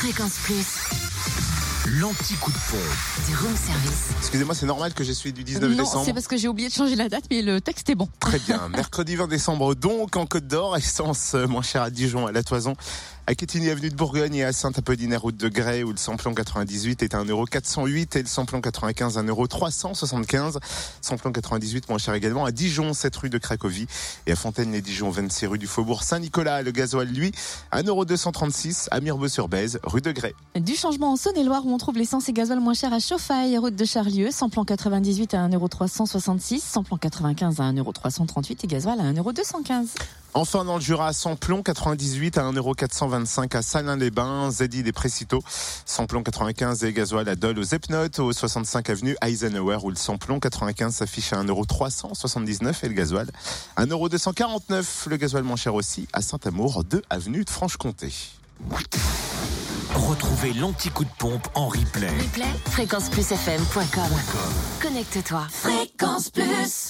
Fréquence Plus, L'anti-coup de pompe. du room service. Excusez-moi, c'est normal que j'ai celui du 19 non, décembre. c'est parce que j'ai oublié de changer la date, mais le texte est bon. Très bien. Mercredi 20 décembre, donc en Côte d'Or, essence moins chère à Dijon, à La Toison, à Quétigny, avenue de Bourgogne et à Saint-Apollinaire, route de Grès, où le samplon 98 est à 1,408€ et le samplon 95 1,375€. Samplon 98 moins cher également à Dijon, 7 rue de Cracovie et à Fontaine-les-Dijon, 26 rue du Faubourg Saint-Nicolas. Le gasoil, lui, 1,236€ à Mirebeau-sur-Bèze, rue de Grès. Du changement en Saône-et-Loire où on trouve l'essence et gasoil moins cher à Chauffaille, route de Charlieu, samplon 98 à 1,366€, samplon 95 à 1,338€ et gasoil à 1,215€. Enfin, dans le Jura, samplon 98 à 1,425€ à Salins-les-Bains, Zeddy des Précito. Samplon 95 et gasoil à Dole aux Epnotes, au 65 avenue Eisenhower, où le samplon 95 s'affiche à 1,379€ et le gasoil à 1,249€. Le gasoil moins cher aussi à Saint-Amour, 2 avenue de Franche-Comté. Retrouvez l'anti-coup de pompe en replay. Replay, fréquenceplusfm.com. Connecte-toi. Fréquence Plus.